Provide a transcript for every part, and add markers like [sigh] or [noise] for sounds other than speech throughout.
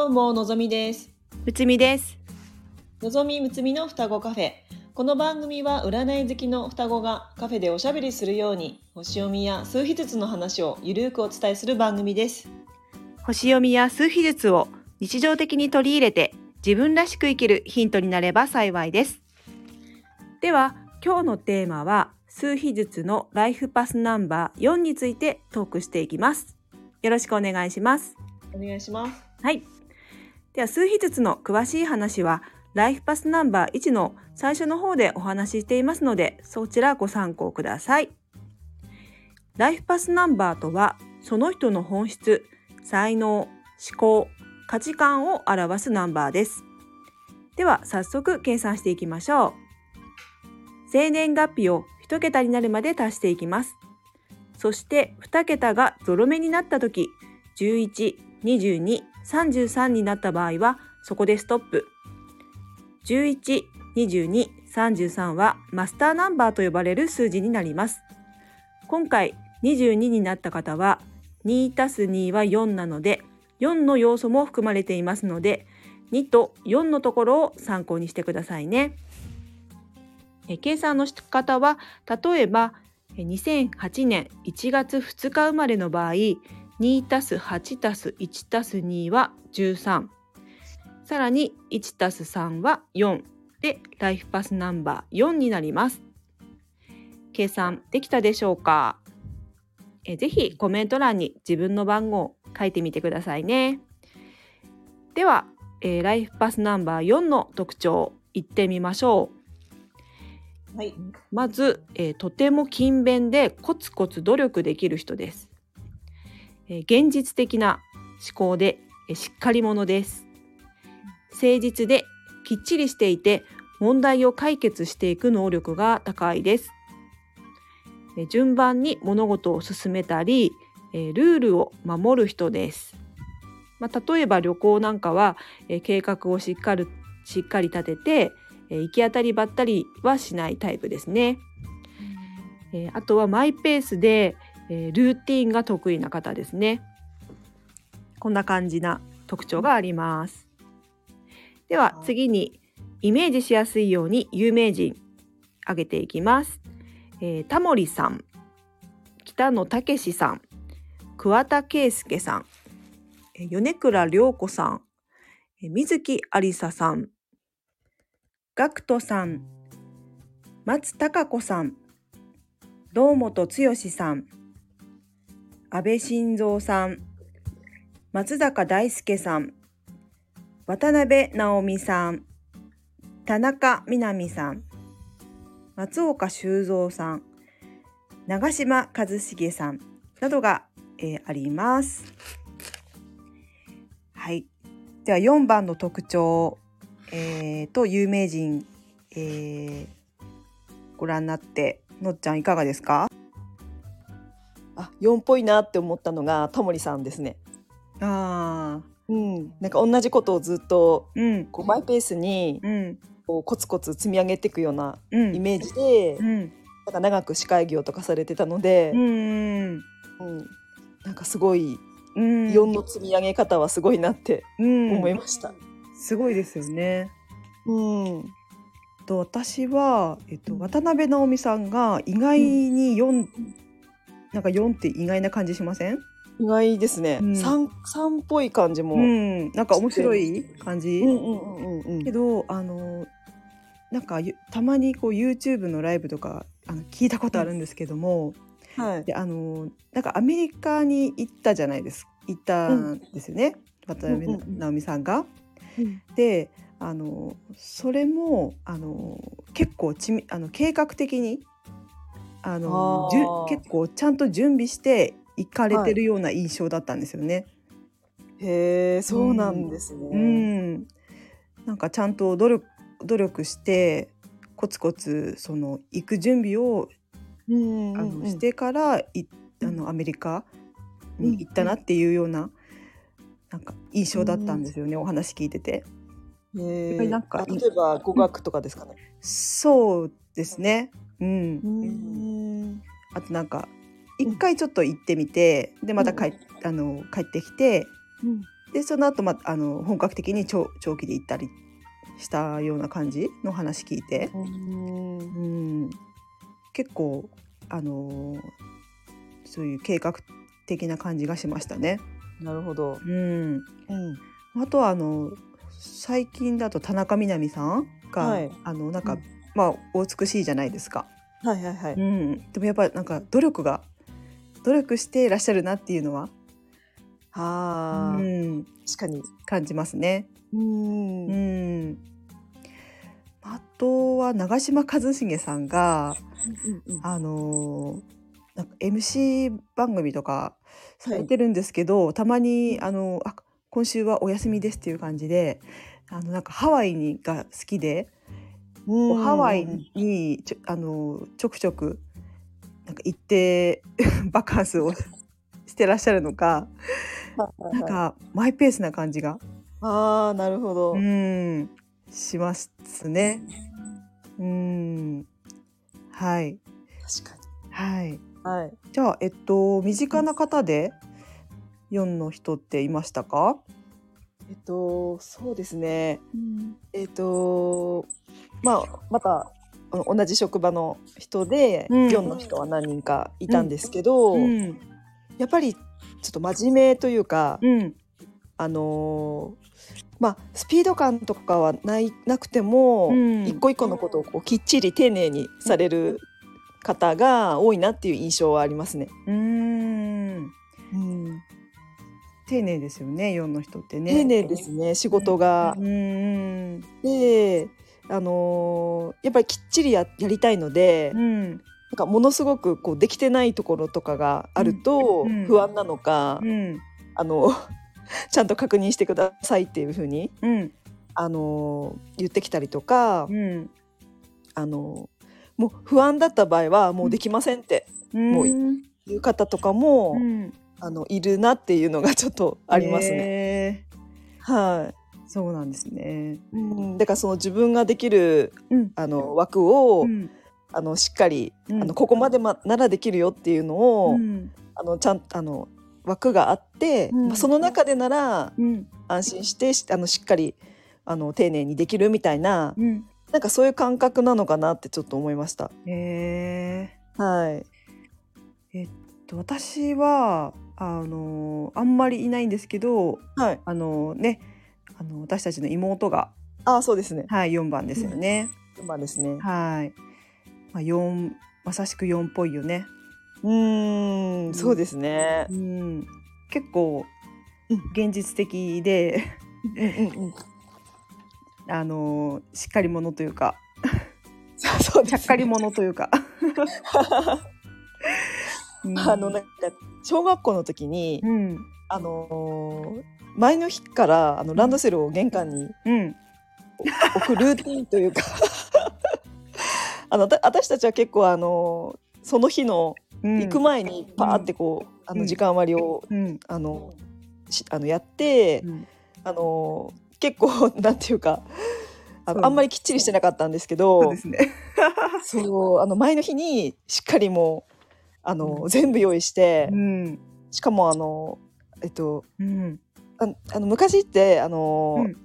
どうものぞみですむつみです。のぞみむつみの双子カフェこの番組は占い好きの双子がカフェでおしゃべりするように星読みや数秘術の話をゆるくお伝えする番組です星読みや数秘術を日常的に取り入れて自分らしく生きるヒントになれば幸いです。では今日のテーマは数秘術のライフパスナンバー4についてトークしていきます。よろしくお願いします。お願いしますはい。では数秘術の詳しい話はライフパスナンバー1の最初の方でお話ししていますのでそちらご参考ください。ライフパスナンバーとはその人の本質、才能、思考、価値観を表すナンバーです。では早速計算していきましょう。生年月日を1桁になるまで足していきます。そして2桁がゾロ目になった時11、22、33になった場合はそこでストップ。11、22、33はマスターナンバーと呼ばれる数字になります。今回22になった方は2たす2は4なので4の要素も含まれていますので2と4のところを参考にしてくださいね。計算の仕方は例えば2008年1月2日生まれの場合2たす8たす1たす2は13さらに1たす3は4でライフパスナンバー4になります。計算できたでしょうか？えぜひコメント欄に自分の番号を書いてみてくださいね。では、えーライフパスナンバー4の特徴いってみましょう。はいまず、えーとても勤勉でコツコツ努力できる人です。えー現実的な思考で、えーしっかり者です。誠実できっちりしていて問題を解決していく能力が高いです。えー順番に物事を進めたり、えールールを守る人です。まあ、例えば旅行なんかは、えー計画をしっかりしっかり立てて、えー行き当たりばったりはしないタイプですね。えーあとはマイペースで、えールーティンが得意な方ですね。こんな感じな特徴があります。では次にイメージしやすいように有名人挙げていきます。えータモリさん、北野武さん、桑田佳祐さん、え米倉涼子さん、え水木有沙さん、ガクトさん、松たか子さん、堂本剛さん、安倍晋三さん、松坂大輔さん、渡辺直美さん、田中みな実さん、松岡修造さん、長嶋一茂さんなどが、えーあります。はい。では4番の特徴、えーと有名人、えーご覧になってのっちゃんいかがですか？4っぽいなって思ったのがタモリさんですね。あー。うん。なんか同じことをずっとうん。こうマイペースにうん。こうコツコツ積み上げていくようなうん。イメージで、うん。なんか長く司会業とかされてたのでう、んうんなんかすごいうん。4の積み上げ方はすごいなってうん。思いました。すごいですよね。うん、と私は、えっと、うん。渡辺直美さんが意外に4、なんか4って意外な感じしません？意外ですね。うん。三三っぽい感じも。ううん。ん、なんか面白い感じ、うんうんうんうんけどあのなんかゆたまにこう YouTube のライブとかあの聞いたことあるんですけども、はい。であのなんかアメリカに行ったじゃないです行ったんですよね、渡辺うんうんうん直美さん。が。うん。であのそれもあの結構ちみあの計画的にあのじゅ結構ちゃんと準備して行かれてるような印象だったんですよね。へえ、そうなんですね。うん、なんかちゃんと努力努力してコツコツその行く準備をうんうんあうんのしてからいあのアメリカに行ったなっていうようななんか印象だったんですよね、お話聞いてて。へえやっぱりなんかあ例えば語学とかですかね。そうですね。うん。うん。あとなんか一回ちょっと行ってみてでまた帰,、あの帰ってきてでその後、まあの本格的に長長期で行ったりしたような感じの話聞いて、うんうん、結構あのそういう計画的な感じがしましたね。なるほど。うん、うん。あとはあの最近だと田中みな実さんが、はいあのなんか、うんまあお美しいじゃないですか。はいはいはい。うん、でもやっぱりなんか努力が努力していらっしゃるなっていうのは、ああ、うん、確かに。感じますね。うん。ううんん、あとは長嶋一茂さんがうんあのーなんか MC 番組とかされてるんですけど、たまにあのあ今週はお休みですっていう感じであのなんかハワイにが好きで、ハワイにちょあのちょくちょくなんか行って [laughs] バカンスを [laughs] してらっしゃるのか、なんかマイペースな感じが、ああなるほど。うんしますね。うんはい確かはい。に。はい。じゃあえっと身近な方で4の人っていましたか？えっとそうですね。えっとまあまた同じ職場の人でうん。4の人は何人かいたんですけど、うん。やっぱりちょっと真面目というか、うん。あのーまあスピード感とかはないなくても、うん。一個一個のことをこうきっちり丁寧にされる方が多いなっていう印象はありますね。うーん。丁寧ですよね4の人ってね。丁寧ですね仕事が。う。ん。であのーやっぱりきっちりややりたいので、うん。なんかものすごくこうできてないところとかがあるとうん。不安なのか、うん。あの [laughs] ちゃんと確認してくださいっていうふうに、うん。あの言ってきたりとか、うん。あのもう不安だった場合はもうできませんってもううんいう方とかも、うん。あのいるなっていうのがちょっとありますね。ね。はそうなんですね。い、うん、だからその自分ができるうんあの枠を、うんあのしっかり、うんあのここまで、ま、ならできるよっていうのを、うんあのちゃんあの枠があって、うんまあその中でならうん安心してしあのしっかりあの丁寧にできるみたいなうんなんかそういう感覚なのかなってちょっと思いました。へえ。はい。えっと私はあのあんまりいないんですけど、はい。あのね、あの私たちの妹がああそうですね。はい4番ですよね。まあですね。はい。まあ4まさしく4っぽいよね。うーんそうですね。うん。結構うん現実的で、うんうんうん。[laughs] あのしっかり者というか、そうそうです、ちゃっかり者というか。[laughs] うんあのなんか小学校の時に、うん。あのー前の日からあのランドセルを玄関にうん。置くルーティンというか [laughs] あのた私たちは結構あのーその日のうん。行く前にパーってこう、あうん。の時間割を、うん。あのしあのやって、うん。あのー結構 [laughs] なんていうかああんまりきっちりしてなかったんですけどそうね。そう [laughs] あの前の日にしっかりもうあの、全部用意して、うん。しかもあのえっとうん。ああの昔ってあの、うん。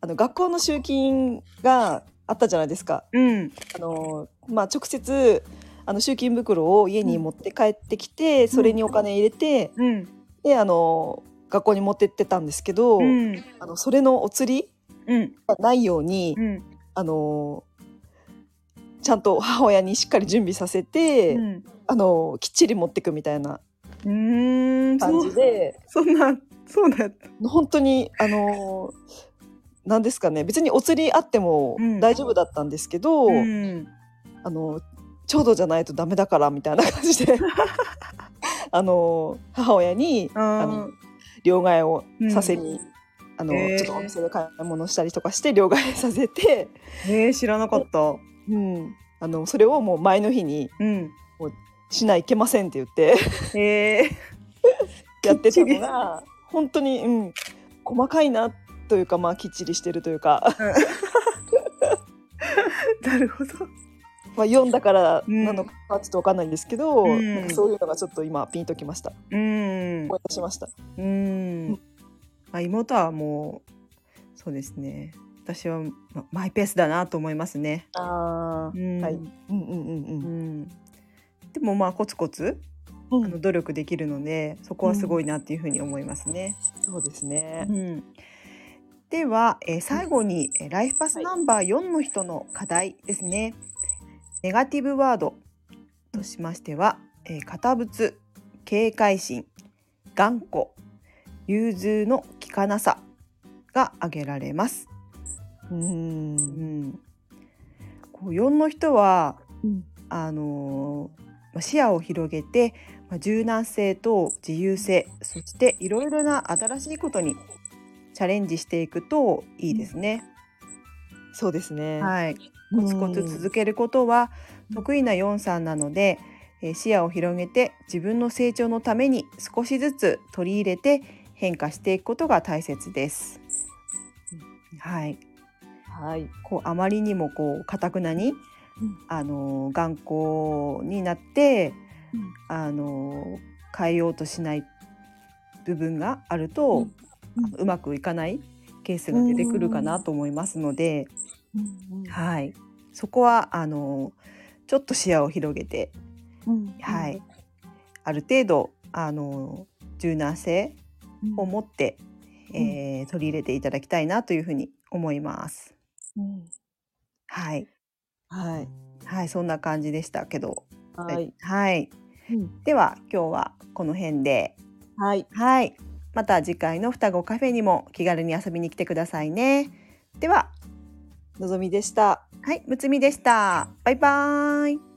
あの学校の集金があったじゃないですか。うん。あのまあ直接あの集金袋を家に持って帰ってきて、それにお金入れて、うん。であの学校に持ってってたんですけど、うん。あのそれのお釣りうん。がないように、うん。あのちゃんと母親にしっかり準備させて、うん。あのきっちり持ってくみたいな感じで。[laughs] そんなそうだ本当にあのなんですかね。別にお釣りあってもうん。大丈夫だったんですけど、うん。あのちょうどじゃないとダメだからみたいな [laughs] 感じで。あの母親にああの両替をさせに、あのへー。ちょっとお店で買い物したりとかして両替させて、えー、知らなかったうん、あのそれをもう前の日にうん。しないけませんって言ってえ。[laughs] やってたのが本当に、うん、細かいなというかまあきっちりしてるというか、ー、[laughs] なるほど。まあ、読んだからうん。なのかちょっとわかんないんですけど、うん。なんかそういうのがちょっと今ピンときました。うん。思い出しました。うん。まあ、妹はもうそうですね私はまマイペースだなと思いますね。ああ、うんはい。うんうんうんううん。ん、でもまあコツコツうんあの努力できるのでそこはすごいなっていうふうに思いますね。そうですねう。ん、では、えー最後に、えーライフパスナンバー4の人の課題ですね。ネガティブワードとしましては、えー堅物、警戒心、頑固、融通の利かなさが挙げられます。う。うんん、こう4の人はうんあの視野を広げて、まあ、柔軟性と自由性そしていろいろな新しいことにチャレンジしていくといいですね。そうですね。はい、コツコツ続けることは得意なヨンさんなので、えー視野を広げて自分の成長のために少しずつ取り入れて変化していくことが大切です。はい、はい。こうあまりにもこう堅くなに、うん。あの頑固になって、あの変えようとしない部分があると、うん。うまくいかないケースが出てくるかなと思いますので、うん。はい、そこはあのちょっと視野を広げて、うん。はい、ある程度あの柔軟性を持って、えー取り入れていただきたいなというふうに思います。うんはい、はい。はい、そんな感じでしたけど、はい。はい、うんでは今日はこの辺で、はい。はい、また次回の双子カフェにも気軽に遊びに来てくださいね。では、のぞみでした。はい、むつみでした。バイバーイ。